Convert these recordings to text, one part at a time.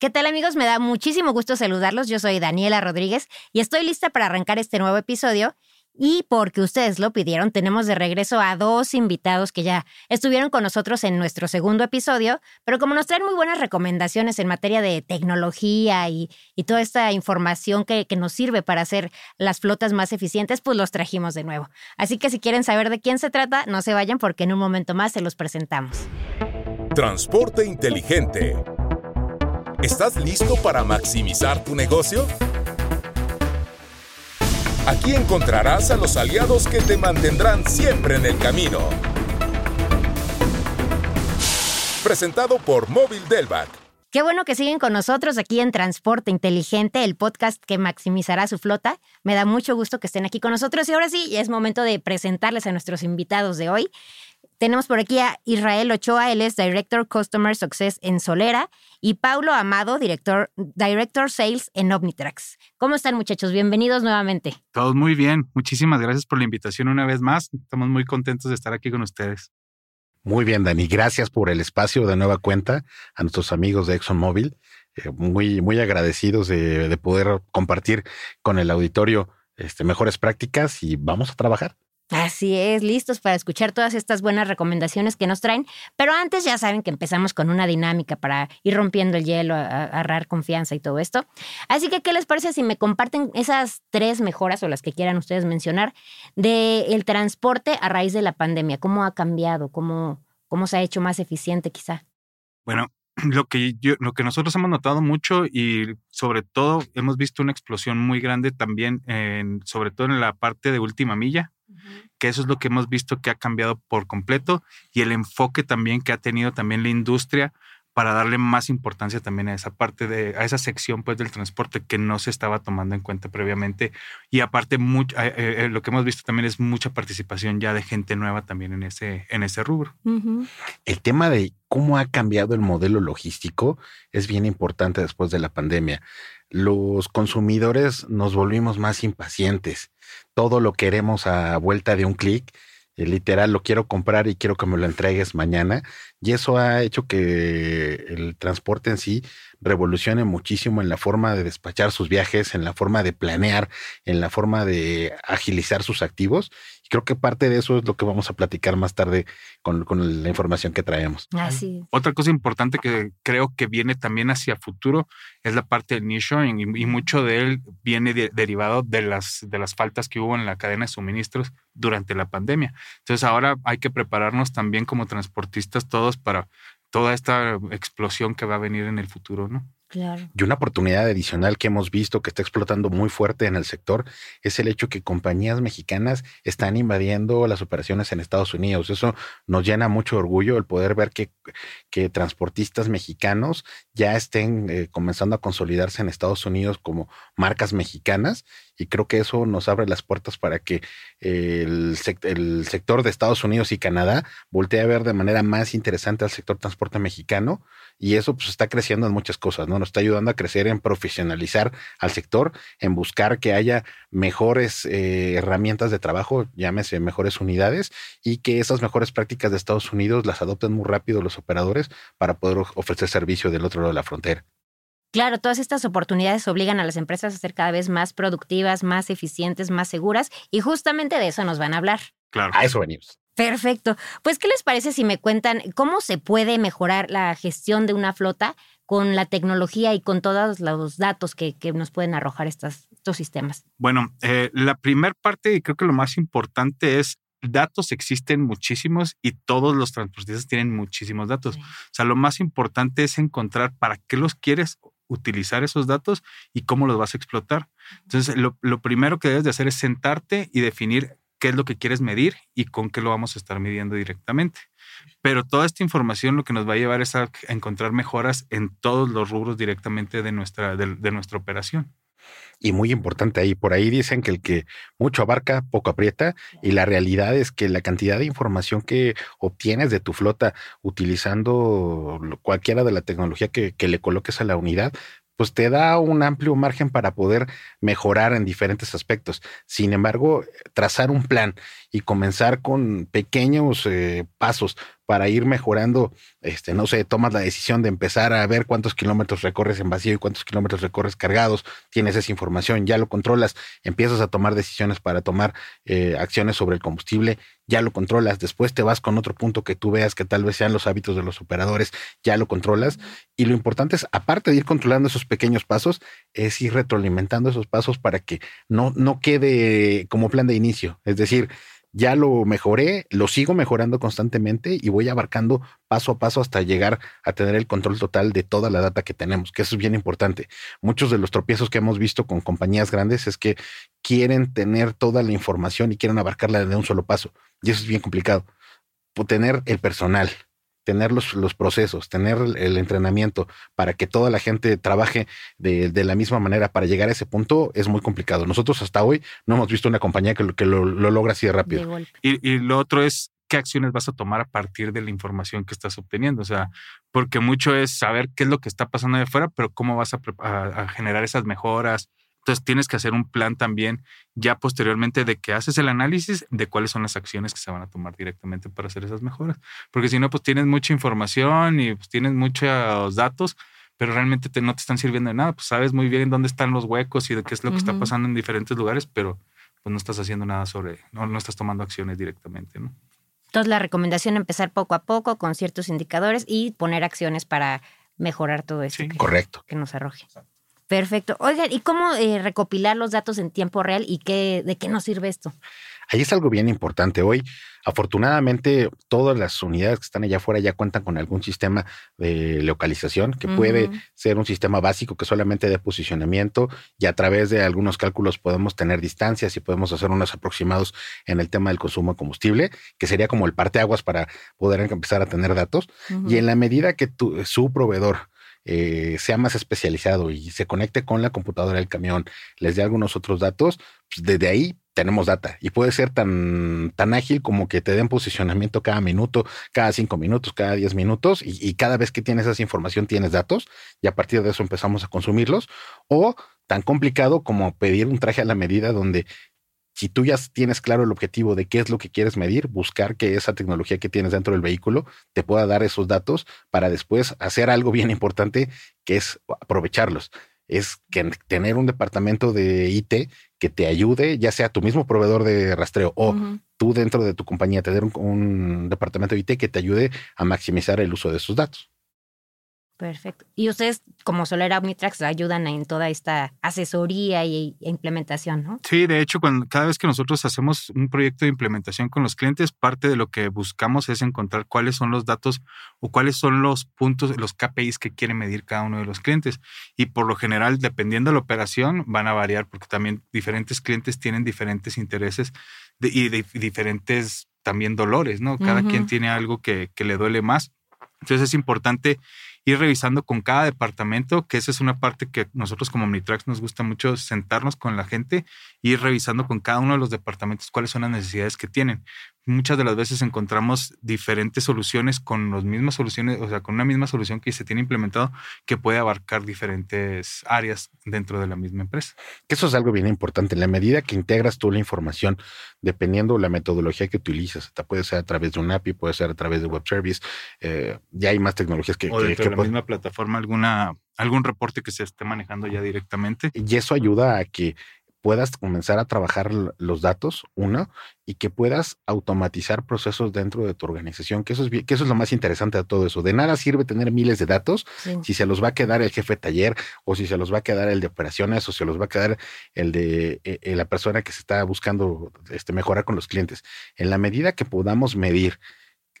¿Qué tal amigos? Me da muchísimo gusto saludarlos. Yo soy Daniela Rodríguez y estoy lista para arrancar este nuevo episodio. Y porque ustedes lo pidieron, tenemos de regreso a dos invitados que ya estuvieron con nosotros en nuestro segundo episodio, pero como nos traen muy buenas recomendaciones en materia de tecnología y, toda esta información que, que nos sirve para hacer las flotas más eficientes, pues los trajimos de nuevo. Así que si quieren saber de quién se trata, no se vayan porque en un momento más se los presentamos. Transporte inteligente ¿Estás listo para maximizar tu negocio? Aquí encontrarás a los aliados que te mantendrán siempre en el camino. Presentado por Móvil Delvac. Qué bueno que siguen con nosotros aquí en Transporte Inteligente, el podcast que maximizará su flota. Me da mucho gusto que estén aquí con nosotros y ahora sí, es momento de presentarles a nuestros invitados de hoy. Tenemos por aquí a Israel Ochoa, él es Director Customer Success en Solera, y Paulo Amado, Director, Director Sales en Omnitrax. ¿Cómo están muchachos? Bienvenidos nuevamente. Todos muy bien. Muchísimas gracias por la invitación una vez más. Estamos muy contentos de estar aquí con ustedes. Muy bien, Dani. Gracias por el espacio de nueva cuenta a nuestros amigos de ExxonMobil. Eh, muy, muy agradecidos de, poder compartir con el auditorio este, mejores prácticas y vamos a trabajar. Así es, listos para escuchar todas estas buenas recomendaciones que nos traen. Pero antes ya saben que empezamos con una dinámica para ir rompiendo el hielo, agarrar confianza y todo esto. Así que, ¿qué les parece si me comparten esas tres mejoras o las que quieran ustedes mencionar del transporte a raíz de la pandemia? ¿Cómo ha cambiado? ¿Cómo, cómo se ha hecho más eficiente quizá? Bueno, lo que, lo que nosotros hemos notado mucho y sobre todo hemos visto una explosión muy grande también, en, sobre todo en la parte de última milla que eso es lo que hemos visto que ha cambiado por completo y el enfoque también que ha tenido también la industria para darle más importancia también a esa parte de, a esa sección pues del transporte que no se estaba tomando en cuenta previamente. Y aparte, mucho, eh, eh, lo que hemos visto también es mucha participación ya de gente nueva también en ese, en ese rubro. El tema de cómo ha cambiado el modelo logístico es bien importante después de la pandemia. Los consumidores nos volvimos más impacientes. Todo lo queremos a vuelta de un clic eh, literal lo quiero comprar y quiero que me lo entregues mañana. Y eso ha hecho que el transporte en sí revolucione muchísimo en la forma de despachar sus viajes, en la forma de planear, en la forma de agilizar sus activos. Creo que parte de eso es lo que vamos a platicar más tarde con, la información que traemos. Así. Otra cosa importante que creo que viene también hacia futuro es la parte del nearshoring y, y mucho de él viene derivado de las, de las faltas que hubo en la cadena de suministros durante la pandemia. Entonces ahora hay que prepararnos también como transportistas todos para toda esta explosión que va a venir en el futuro, ¿no? Y una oportunidad adicional que hemos visto que está explotando muy fuerte en el sector es el hecho que compañías mexicanas están invadiendo las operaciones en Estados Unidos. Eso nos llena mucho orgullo el poder ver que, que transportistas mexicanos ya estén eh, comenzando a consolidarse en Estados Unidos como marcas mexicanas y creo que eso nos abre las puertas para que el, el sector de Estados Unidos y Canadá voltee a ver de manera más interesante al sector transporte mexicano y eso pues está creciendo en muchas cosas, ¿no? Nos está ayudando a crecer en profesionalizar al sector, en buscar que haya mejores eh, herramientas de trabajo, llámese mejores unidades, y que esas mejores prácticas de Estados Unidos las adopten muy rápido los operadores para poder ofrecer servicio del otro lado de la frontera. Claro, todas estas oportunidades obligan a las empresas a ser cada vez más productivas, más eficientes, más seguras, y justamente de eso nos van a hablar. Claro. A eso venimos. Perfecto. Pues, ¿qué les parece si me cuentan cómo se puede mejorar la gestión de una flota con la tecnología y con todos los datos que, nos pueden arrojar estas, estos sistemas? Bueno, eh, la primera parte y creo que lo más importante es datos existen muchísimos y todos los transportistas tienen muchísimos datos. O sea, lo más importante es encontrar para qué los quieres utilizar esos datos y cómo los vas a explotar. Entonces, lo, primero que debes de hacer es sentarte y definir qué es lo que quieres medir y con qué lo vamos a estar midiendo directamente. Pero toda esta información lo que nos va a llevar es a encontrar mejoras en todos los rubros directamente de nuestra, de, nuestra operación. Y muy importante ahí, por ahí dicen que el que mucho abarca, poco aprieta, y la realidad es que la cantidad de información que obtienes de tu flota utilizando cualquiera de la tecnología que, que le coloques a la unidad, pues te da un amplio margen para poder mejorar en diferentes aspectos. Sin embargo, trazar un plan y comenzar con pequeños eh, pasos para ir mejorando, este, no sé, tomas la decisión de empezar a ver cuántos kilómetros recorres en vacío y cuántos kilómetros recorres cargados, tienes esa información, ya lo controlas, empiezas a tomar decisiones para tomar eh, acciones sobre el combustible, ya lo controlas, después te vas con otro punto que tú veas que tal vez sean los hábitos de los operadores, ya lo controlas. Y lo importante es, aparte de ir controlando esos pequeños pasos, es ir retroalimentando esos pasos para que no, no quede como plan de inicio. Es decir, ya lo mejoré, lo sigo mejorando constantemente y voy abarcando paso a paso hasta llegar a tener el control total de toda la data que tenemos, que eso es bien importante. Muchos de los tropiezos que hemos visto con compañías grandes es que quieren tener toda la información y quieren abarcarla de un solo paso. Y eso es bien complicado. Tener el personal, tener los, los, procesos, tener el entrenamiento para que toda la gente trabaje de, de, la misma manera para llegar a ese punto es muy complicado. Nosotros hasta hoy no hemos visto una compañía que, que lo, lo, logra así de rápido. y, y, lo otro es qué acciones vas a tomar a partir de la información que estás obteniendo. O sea, porque mucho es saber qué es lo que está pasando de afuera, pero cómo vas a, a, a generar esas mejoras, entonces tienes que hacer un plan también ya posteriormente de que haces el análisis de cuáles son las acciones que se van a tomar directamente para hacer esas mejoras. Porque si no, pues tienes mucha información y pues tienes muchos datos, pero realmente te, no te están sirviendo de nada. Pues sabes muy bien dónde están los huecos y de qué es lo que uh -huh. está pasando en diferentes lugares, pero pues no estás haciendo nada sobre, no, no estás tomando acciones directamente, ¿no? Entonces la recomendación es empezar poco a poco con ciertos indicadores y poner acciones para mejorar todo eso. Sí. Que, Correcto. Que nos arroje. Perfecto. Oigan, ¿y cómo eh, recopilar los datos en tiempo real y qué, de qué nos sirve esto? Ahí es algo bien importante. Hoy, afortunadamente, todas las unidades que están allá afuera ya cuentan con algún sistema de localización que uh -huh. puede ser un sistema básico que solamente de posicionamiento y a través de algunos cálculos podemos tener distancias y podemos hacer unos aproximados en el tema del consumo de combustible, que sería como el parteaguas para poder empezar a tener datos. Uh -huh. Y en la medida que tu, su proveedor eh, sea más especializado y se conecte con la computadora del camión, les dé algunos otros datos, pues desde ahí tenemos data. Y puede ser tan, tan ágil como que te den posicionamiento cada minuto, cada cinco minutos, cada diez minutos y, y cada vez que tienes esa información tienes datos y a partir de eso empezamos a consumirlos. O tan complicado como pedir un traje a la medida donde si tú ya tienes claro el objetivo de qué es lo que quieres medir, buscar que esa tecnología que tienes dentro del vehículo te pueda dar esos datos para después hacer algo bien importante que es aprovecharlos. Es que tener un departamento de IT que te ayude, ya sea tu mismo proveedor de rastreo o uh -huh. tú dentro de tu compañía, tener un, un departamento de IT que te ayude a maximizar el uso de esos datos. Perfecto. Y ustedes, como Solera Omnitrax, ayudan en toda esta asesoría y, e implementación, ¿no? Sí, de hecho, cuando, cada vez que nosotros hacemos un proyecto de implementación con los clientes, parte de lo que buscamos es encontrar cuáles son los datos o cuáles son los puntos, los KPIs que quiere medir cada uno de los clientes. Y por lo general, dependiendo de la operación, van a variar porque también diferentes clientes tienen diferentes intereses de, y de, diferentes también dolores, ¿no? Cada uh -huh. quien tiene algo que, que le duele más. Entonces es importante ir revisando con cada departamento, que esa es una parte que nosotros como Omnitrax nos gusta mucho sentarnos con la gente y ir revisando con cada uno de los departamentos cuáles son las necesidades que tienen. Muchas de las veces encontramos diferentes soluciones con las mismas soluciones, o sea, con una misma solución que se tiene implementado que puede abarcar diferentes áreas dentro de la misma empresa. Eso es algo bien importante. En la medida que integras tú la información, dependiendo de la metodología que utilizas, puede ser a través de un API, puede ser a través de web service, eh, ya hay más tecnologías que... Que, que la misma plataforma, alguna, algún reporte que se esté manejando ya directamente. Y eso ayuda a que puedas comenzar a trabajar los datos, uno, y que puedas automatizar procesos dentro de tu organización, que eso es, que eso es lo más interesante de todo eso. De nada sirve tener miles de datos sí. si se los va a quedar el jefe de taller o si se los va a quedar el de operaciones o se los va a quedar el de eh, la persona que se está buscando este, mejorar con los clientes. En la medida que podamos medir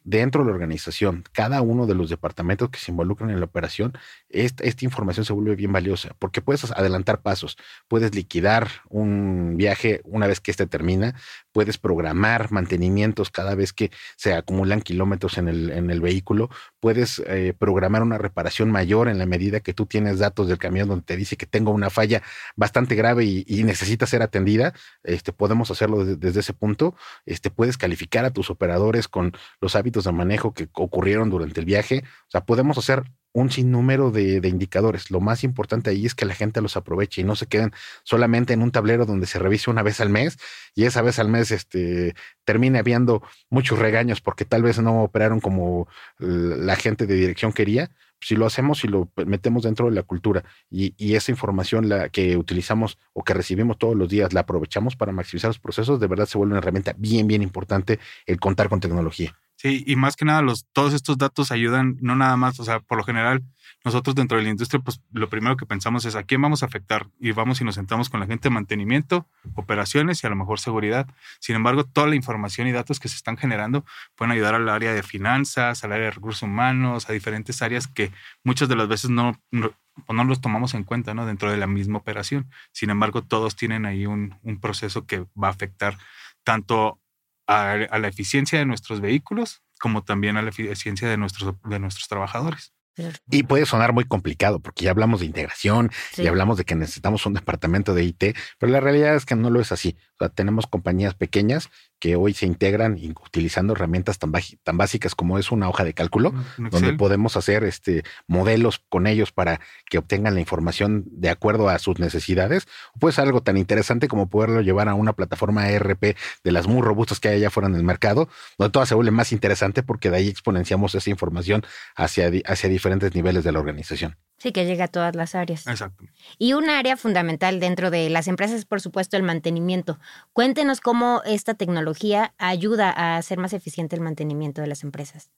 dentro de la organización, cada uno de los departamentos que se involucran en la operación, esta, esta, información se vuelve bien valiosa porque puedes adelantar pasos, puedes liquidar un viaje una vez que este termina, puedes programar mantenimientos cada vez que se acumulan kilómetros en el, en el vehículo, puedes eh, programar una reparación mayor en la medida que tú tienes datos del camión donde te dice que tengo una falla bastante grave y, y necesita ser atendida, este, podemos hacerlo desde, desde ese punto, este, puedes calificar a tus operadores con los hábitos de manejo que ocurrieron durante el viaje. O sea, podemos hacer un sinnúmero de, de, indicadores. Lo más importante ahí es que la gente los aproveche y no se queden solamente en un tablero donde se revise una vez al mes y esa vez al mes este, termine habiendo muchos regaños porque tal vez no operaron como la gente de dirección quería. Si lo hacemos y lo metemos dentro de la cultura y, y esa información la que utilizamos o que recibimos todos los días la aprovechamos para maximizar los procesos, de verdad se vuelve una herramienta bien, bien importante el contar con tecnología. Sí, y más que nada, los, todos estos datos ayudan, no nada más, o sea, por lo general, nosotros dentro de la industria, pues lo primero que pensamos es a quién vamos a afectar y vamos y nos sentamos con la gente de mantenimiento, operaciones y a lo mejor seguridad. Sin embargo, toda la información y datos que se están generando pueden ayudar al área de finanzas, al área de recursos humanos, a diferentes áreas que muchas de las veces no, no, pues, no los tomamos en cuenta ¿no? dentro de la misma operación. Sin embargo, todos tienen ahí un, un proceso que va a afectar tanto a, la eficiencia de nuestros vehículos como también a la eficiencia de nuestros, de nuestros trabajadores. Y puede sonar muy complicado porque ya hablamos de integración y hablamos de que necesitamos un departamento de IT, pero la realidad es que no lo es así. O sea, tenemos compañías pequeñas que hoy se integran utilizando herramientas tan, tan básicas como es una hoja de cálculo, donde podemos hacer este, modelos con ellos para que obtengan la información de acuerdo a sus necesidades. Pues algo tan interesante como poderlo llevar a una plataforma ERP de las muy robustas que hay allá afuera en el mercado, donde todo se vuelve más interesante porque de ahí exponenciamos esa información hacia, hacia diferentes niveles de la organización. Sí, que llega a todas las áreas. Exacto. Y un área fundamental dentro de las empresas es, por supuesto, el mantenimiento. Cuéntenos cómo esta tecnología ayuda a hacer más eficiente el mantenimiento de las empresas.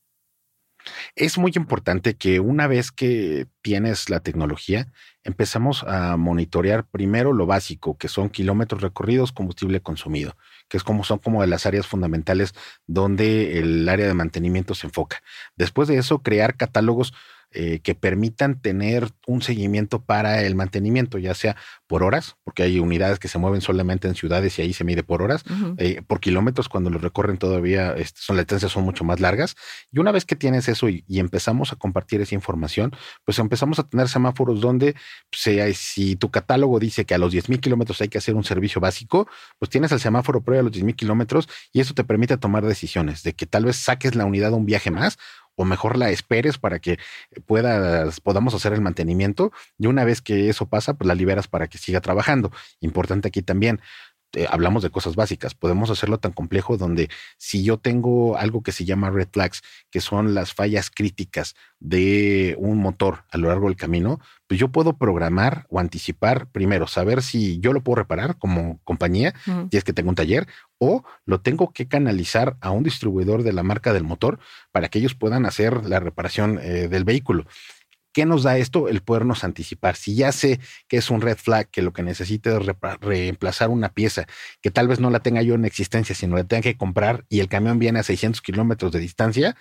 Es muy importante que una vez que tienes la tecnología, empezamos a monitorear primero lo básico, que son kilómetros recorridos, combustible consumido, que es como son como de las áreas fundamentales donde el área de mantenimiento se enfoca. Después de eso, crear catálogos eh, que permitan tener un seguimiento para el mantenimiento, ya sea por horas, porque hay unidades que se mueven solamente en ciudades y ahí se mide por horas, eh, por kilómetros cuando lo recorren todavía este, son las distancias son mucho más largas. Y una vez que tienes eso y, empezamos a compartir esa información, pues empezamos a tener semáforos donde pues, si tu catálogo dice que a los 10 mil kilómetros hay que hacer un servicio básico, pues tienes el semáforo previo a los 10 mil kilómetros y eso te permite tomar decisiones de que tal vez saques la unidad a un viaje más o mejor la esperes para que puedas, podamos hacer el mantenimiento y una vez que eso pasa, pues la liberas para que siga trabajando. Importante aquí también, eh, hablamos de cosas básicas. Podemos hacerlo tan complejo donde si yo tengo algo que se llama red flags, que son las fallas críticas de un motor a lo largo del camino, pues yo puedo programar o anticipar primero, saber si yo lo puedo reparar como compañía, si es que tengo un taller, o lo tengo que canalizar a un distribuidor de la marca del motor para que ellos puedan hacer la reparación eh, del vehículo. ¿Qué nos da esto? El podernos anticipar. Si ya sé que es un red flag, que lo que necesito es reemplazar una pieza, que tal vez no la tenga yo en existencia, sino la tenga que comprar y el camión viene a 600 kilómetros de distancia,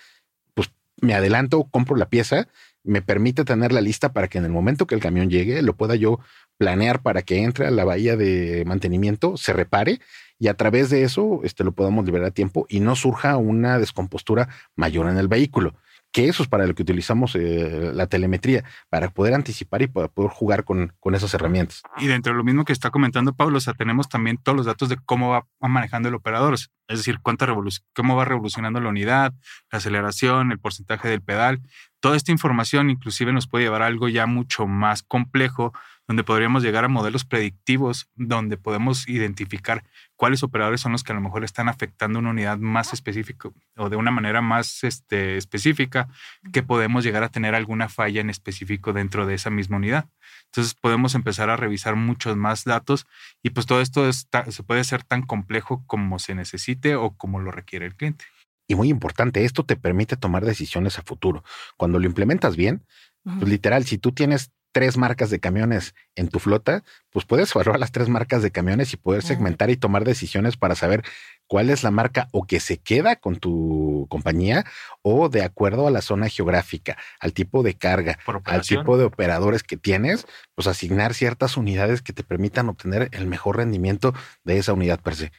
pues me adelanto, compro la pieza, me permite tener la lista para que en el momento que el camión llegue lo pueda yo planear para que entre a la bahía de mantenimiento, se repare y a través de eso este, lo podamos liberar a tiempo y no surja una descompostura mayor en el vehículo que eso es para lo que utilizamos eh, la telemetría, para poder anticipar y para poder jugar con, con, esas herramientas. Y dentro de lo mismo que está comentando Pablo, o sea, tenemos también todos los datos de cómo va, manejando el operador, es decir, cuánta cómo va revolucionando la unidad, la aceleración, el porcentaje del pedal. Toda esta información inclusive nos puede llevar a algo ya mucho más complejo donde podríamos llegar a modelos predictivos, donde podemos identificar cuáles operadores son los que a lo mejor están afectando una unidad más específica o de una manera más este, específica, que podemos llegar a tener alguna falla en específico dentro de esa misma unidad. Entonces podemos empezar a revisar muchos más datos y pues todo esto se puede hacer tan complejo como se necesite o como lo requiere el cliente. Y muy importante, esto te permite tomar decisiones a futuro. Cuando lo implementas bien, pues literal, si tú tienes tres marcas de camiones en tu flota, pues puedes evaluar las tres marcas de camiones y poder segmentar y tomar decisiones para saber cuál es la marca o que se queda con tu compañía o de acuerdo a la zona geográfica, al tipo de carga, al tipo de operadores que tienes, pues asignar ciertas unidades que te permitan obtener el mejor rendimiento de esa unidad per se.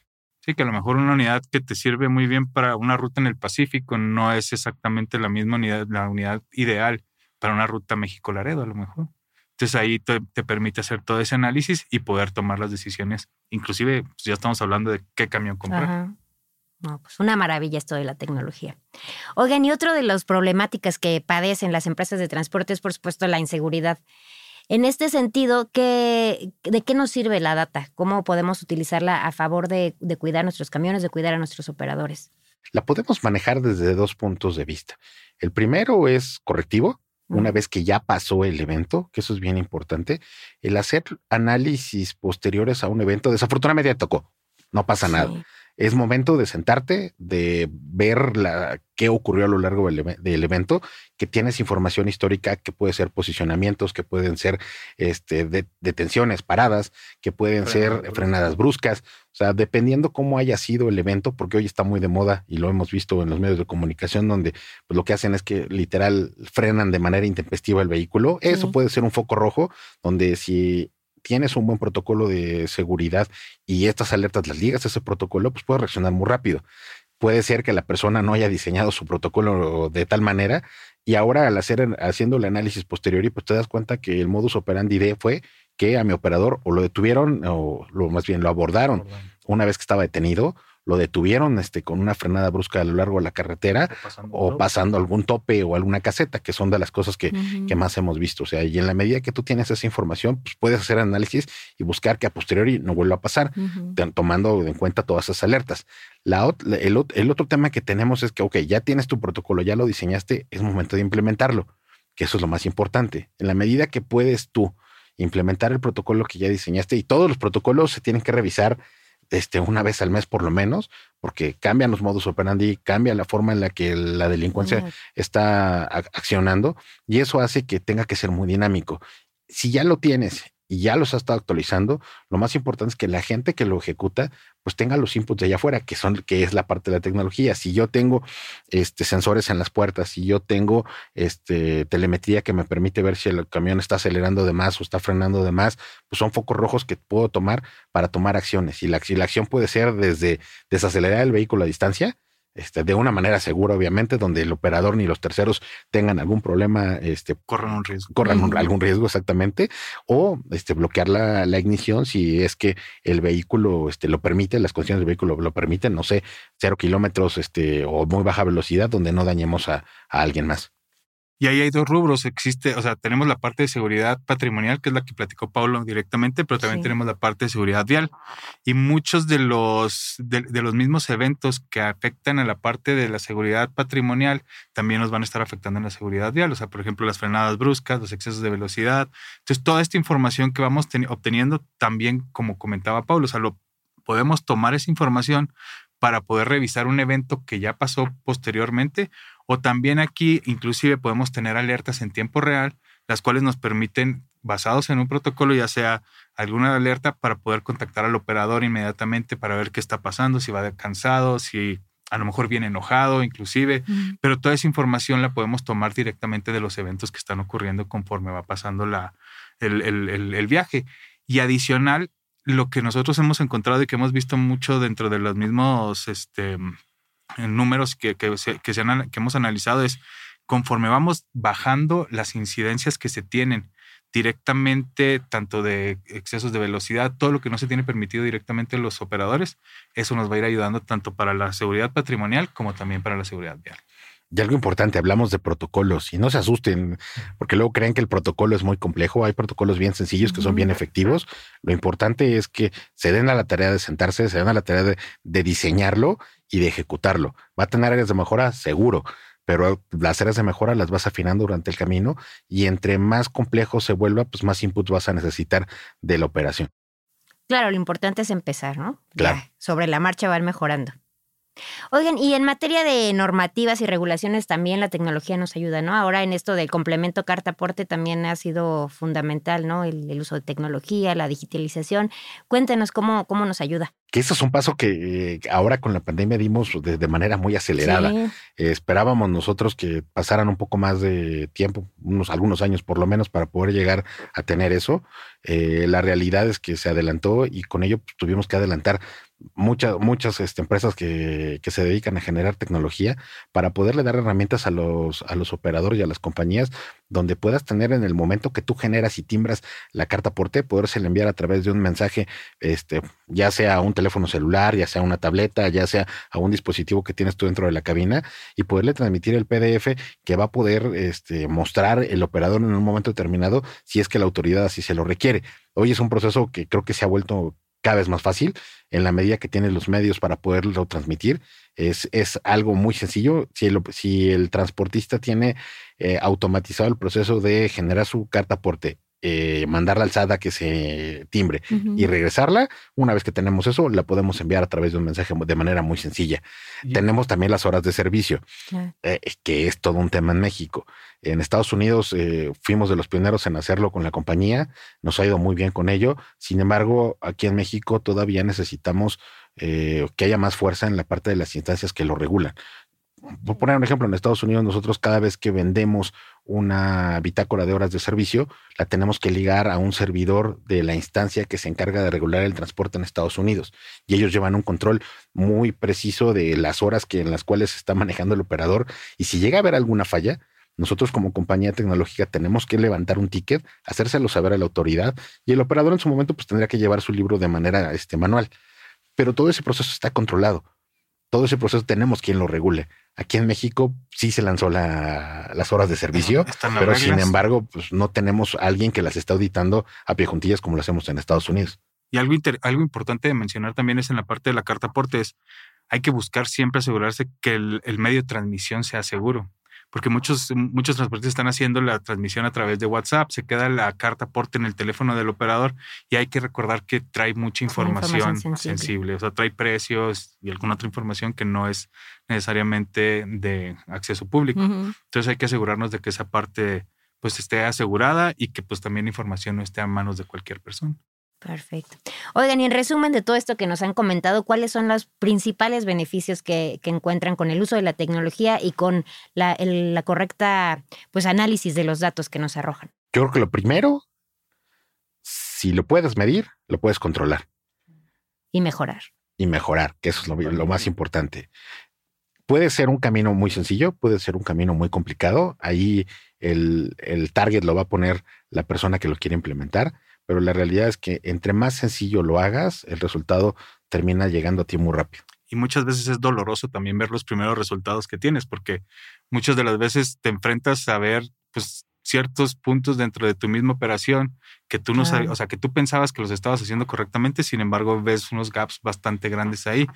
Sí, que a lo mejor una unidad que te sirve muy bien para una ruta en el Pacífico no es exactamente la misma unidad, la unidad ideal para una ruta México-Laredo, a lo mejor. Entonces ahí te, permite hacer todo ese análisis y poder tomar las decisiones. Inclusive pues, ya estamos hablando de qué camión comprar. No, pues una maravilla esto de la tecnología. Oigan, y otro de las problemáticas que padecen las empresas de transporte es, por supuesto, la inseguridad. En este sentido, ¿qué, ¿de qué nos sirve la data? ¿Cómo podemos utilizarla a favor de, de cuidar nuestros camiones, de cuidar a nuestros operadores? La podemos manejar desde dos puntos de vista. El primero es correctivo, una vez que ya pasó el evento, que eso es bien importante, el hacer análisis posteriores a un evento, desafortunadamente ya tocó, no pasa nada. Es momento de sentarte, de ver la, qué ocurrió a lo largo del, evento, que tienes información histórica que puede ser posicionamientos, que pueden ser este, detenciones, paradas, que pueden ser frenadas bruscas. O sea, dependiendo cómo haya sido el evento, porque hoy está muy de moda y lo hemos visto en los medios de comunicación, donde pues, lo que hacen es que literal frenan de manera intempestiva el vehículo. Eso puede ser un foco rojo, donde si tienes un buen protocolo de seguridad y estas alertas las ligas a ese protocolo, pues puede reaccionar muy rápido. Puede ser que la persona no haya diseñado su protocolo de tal manera y ahora al hacer haciendo el análisis posterior y pues te das cuenta que el modus operandi de fue que a mi operador o lo detuvieron o lo más bien lo abordaron una vez que estaba detenido lo detuvieron este, con una frenada brusca a lo largo de la carretera o pasando, algún tope o alguna caseta, que son de las cosas que, que, más hemos visto. O sea, y en la medida que tú tienes esa información, pues puedes hacer análisis y buscar que a posteriori no vuelva a pasar, tomando en cuenta todas esas alertas. La, el, el otro tema que tenemos es que, ok, ya tienes tu protocolo, ya lo diseñaste, es momento de implementarlo, que eso es lo más importante. En la medida que puedes tú implementar el protocolo que ya diseñaste y todos los protocolos se tienen que revisar este, una vez al mes por lo menos, porque cambian los modus operandi, cambia la forma en la que la delincuencia está accionando y eso hace que tenga que ser muy dinámico. Si ya lo tienes y ya los has estado actualizando, lo más importante es que la gente que lo ejecuta pues tenga los inputs de allá afuera, que son que es la parte de la tecnología. Si yo tengo este sensores en las puertas, si yo tengo este telemetría que me permite ver si el camión está acelerando de más o está frenando de más, pues son focos rojos que puedo tomar para tomar acciones. Y la, la acción puede ser desde desacelerar el vehículo a distancia, este, de una manera segura, obviamente, donde el operador ni los terceros tengan algún problema, este, corran un riesgo. Corran algún riesgo, exactamente, o este, bloquear la, la, ignición si es que el vehículo este, lo permite, las condiciones del vehículo lo permiten, no sé, cero kilómetros este, o muy baja velocidad, donde no dañemos a, a alguien más. Y ahí hay dos rubros. Existe, o sea, tenemos la parte de seguridad patrimonial, que es la que platicó Pablo directamente, pero también tenemos la parte de seguridad vial. Y muchos de los, de, los mismos eventos que afectan a la parte de la seguridad patrimonial también nos van a estar afectando en la seguridad vial. O sea, por ejemplo, las frenadas bruscas, los excesos de velocidad. Entonces, toda esta información que vamos obteniendo también, como comentaba Pablo, o sea, lo, podemos tomar esa información para poder revisar un evento que ya pasó posteriormente o también aquí inclusive podemos tener alertas en tiempo real, las cuales nos permiten, basados en un protocolo, ya sea alguna alerta para poder contactar al operador inmediatamente para ver qué está pasando, si va cansado, si a lo mejor viene enojado inclusive, pero toda esa información la podemos tomar directamente de los eventos que están ocurriendo conforme va pasando la, el, el, el viaje. Y adicional, lo que nosotros hemos encontrado y que hemos visto mucho dentro de los mismos este, números que, que, se, que, hemos analizado es conforme vamos bajando las incidencias que se tienen directamente, tanto de excesos de velocidad, todo lo que no se tiene permitido directamente los operadores, eso nos va a ir ayudando tanto para la seguridad patrimonial como también para la seguridad vial. Y algo importante, hablamos de protocolos y no se asusten porque luego creen que el protocolo es muy complejo. Hay protocolos bien sencillos que son bien efectivos. Lo importante es que se den a la tarea de sentarse, se den a la tarea de, de diseñarlo y de ejecutarlo. Va a tener áreas de mejora, seguro, pero las áreas de mejora las vas afinando durante el camino y entre más complejo se vuelva, pues más inputs vas a necesitar de la operación. Claro, lo importante es empezar, ¿no? Claro. sobre la marcha va a ir mejorando. Oigan, y en materia de normativas y regulaciones también la tecnología nos ayuda, ¿no? Ahora en esto del complemento carta-aporte también ha sido fundamental, ¿no? El, uso de tecnología, la digitalización. Cuéntenos cómo, cómo nos ayuda. Que eso es un paso que ahora con la pandemia dimos de, manera muy acelerada. esperábamos nosotros que pasaran un poco más de tiempo, unos algunos años por lo menos, para poder llegar a tener eso. Eh, la realidad es que se adelantó y con ello pues, tuvimos que adelantar muchas, muchas este, empresas que, que, se dedican a generar tecnología para poderle dar herramientas a los, a los operadores y a las compañías donde puedas tener en el momento que tú generas y timbras la carta porte, poderse enviar a través de un mensaje, este, ya sea a un teléfono celular, ya sea a una tableta, ya sea a un dispositivo que tienes tú dentro de la cabina y poderle transmitir el PDF que va a poder este, mostrar el operador en un momento determinado si es que la autoridad así se lo requiere. Hoy es un proceso que creo que se ha vuelto cada vez más fácil en la medida que tienes los medios para poderlo transmitir. Es, es algo muy sencillo. Si el, si el transportista tiene eh, automatizado el proceso de generar su carta porte, eh, mandar la alzada que se timbre y regresarla, una vez que tenemos eso, la podemos enviar a través de un mensaje de manera muy sencilla. Tenemos también las horas de servicio, eh, que es todo un tema en México. En Estados Unidos fuimos de los pioneros en hacerlo con la compañía, nos ha ido muy bien con ello. Sin embargo, aquí en México todavía necesitamos que haya más fuerza en la parte de las instancias que lo regulan por poner un ejemplo, en Estados Unidos nosotros cada vez que vendemos una bitácora de horas de servicio, la tenemos que ligar a un servidor de la instancia que se encarga de regular el transporte en Estados Unidos. Y ellos llevan un control muy preciso de las horas que, en las cuales se está manejando el operador. Y si llega a haber alguna falla, nosotros como compañía tecnológica tenemos que levantar un ticket, hacérselo saber a la autoridad y el operador en su momento pues tendría que llevar su libro de manera este, manual. Pero todo ese proceso está controlado. Todo ese proceso tenemos quien lo regule. Aquí en México sí se lanzó las horas de servicio, pero sin embargo, pues no tenemos a alguien que las esté auditando a pie juntillas como lo hacemos en Estados Unidos. Y algo, algo importante de mencionar también es en la parte de la carta aportes, hay que buscar siempre asegurarse que el medio de transmisión sea seguro porque muchos, muchos transportistas están haciendo la transmisión a través de WhatsApp, se queda la carta porte en el teléfono del operador y hay que recordar que trae mucha información, sensible. o sea, trae precios y alguna otra información que no es necesariamente de acceso público. Entonces hay que asegurarnos de que esa parte pues esté asegurada y que pues también la información no esté a manos de cualquier persona. Perfecto. Oigan, y en resumen de todo esto que nos han comentado, ¿cuáles son los principales beneficios que, encuentran con el uso de la tecnología y con la, correcta pues, análisis de los datos que nos arrojan? Yo creo que lo primero, si lo puedes medir, lo puedes controlar. Y mejorar. Y mejorar, que eso es lo, más importante. Puede ser un camino muy sencillo, puede ser un camino muy complicado. Ahí el, el target lo va a poner la persona que lo quiere implementar pero la realidad es que entre más sencillo lo hagas, el resultado termina llegando a ti muy rápido. Y muchas veces es doloroso también ver los primeros resultados que tienes, porque muchas de las veces te enfrentas a ver pues, ciertos puntos dentro de tu misma operación que tú no sabes, o sea, que tú pensabas que los estabas haciendo correctamente, sin embargo ves unos gaps bastante grandes ahí,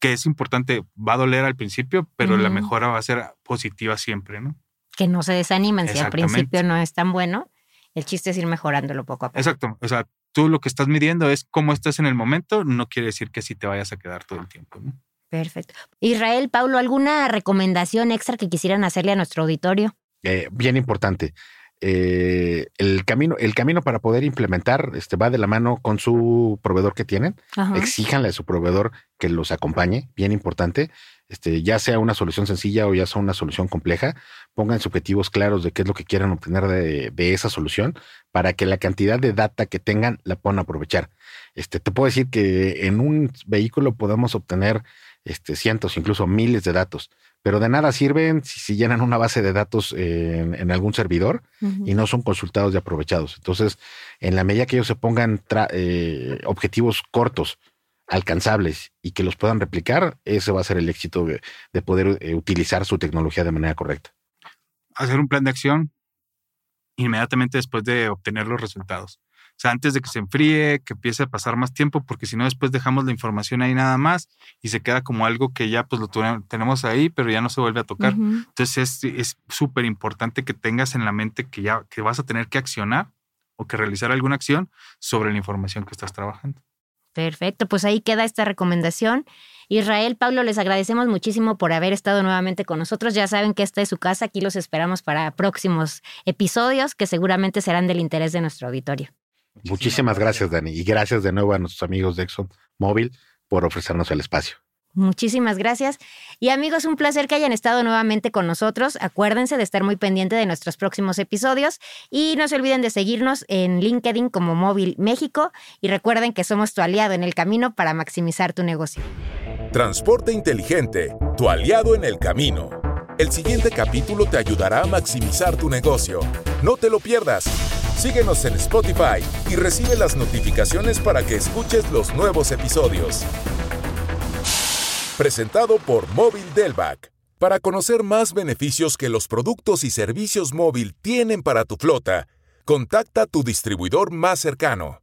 que es importante, va a doler al principio, pero la mejora va a ser positiva siempre, ¿no? Que no se desanimen si al principio no es tan bueno el chiste es ir mejorándolo poco a poco. Exacto. O sea, tú lo que estás midiendo es cómo estás en el momento, no quiere decir que sí te vayas a quedar todo el tiempo. Perfecto. Israel, Paulo, ¿alguna recomendación extra que quisieran hacerle a nuestro auditorio? Eh, bien importante. Eh, el camino, el camino para poder implementar este, va de la mano con su proveedor que tienen. Exíjanle a su proveedor que los acompañe, bien importante. Este, ya sea una solución sencilla o ya sea una solución compleja, pongan objetivos claros de qué es lo que quieran obtener de, esa solución para que la cantidad de data que tengan la puedan aprovechar. Este, te puedo decir que en un vehículo podemos obtener este, cientos, incluso miles de datos, pero de nada sirven si, llenan una base de datos en, algún servidor y no son consultados y aprovechados. Entonces, en la medida que ellos se pongan eh, objetivos cortos, alcanzables y que los puedan replicar, ese va a ser el éxito de, poder eh, utilizar su tecnología de manera correcta. Hacer un plan de acción inmediatamente después de obtener los resultados. O sea, antes de que se enfríe, que empiece a pasar más tiempo, porque si no después dejamos la información ahí nada más y se queda como algo que ya pues lo tenemos ahí, pero ya no se vuelve a tocar. Entonces es súper importante que tengas en la mente que ya que vas a tener que accionar o que realizar alguna acción sobre la información que estás trabajando. Perfecto, pues ahí queda esta recomendación. Israel, Pablo, les agradecemos muchísimo por haber estado nuevamente con nosotros. Ya saben que esta es su casa, aquí los esperamos para próximos episodios que seguramente serán del interés de nuestro auditorio. Muchísimas gracias, Dani, y gracias de nuevo a nuestros amigos de Exxon Móvil por ofrecernos el espacio. Muchísimas gracias. Y amigos, un placer que hayan estado nuevamente con nosotros. Acuérdense de estar muy pendiente de nuestros próximos episodios y no se olviden de seguirnos en LinkedIn como Móvil México y recuerden que somos tu aliado en el camino para maximizar tu negocio. Transporte inteligente, tu aliado en el camino. El siguiente capítulo te ayudará a maximizar tu negocio. No te lo pierdas. Síguenos en Spotify y recibe las notificaciones para que escuches los nuevos episodios. Presentado por Móvil Delvac. Para conocer más beneficios que los productos y servicios móvil tienen para tu flota, contacta a tu distribuidor más cercano.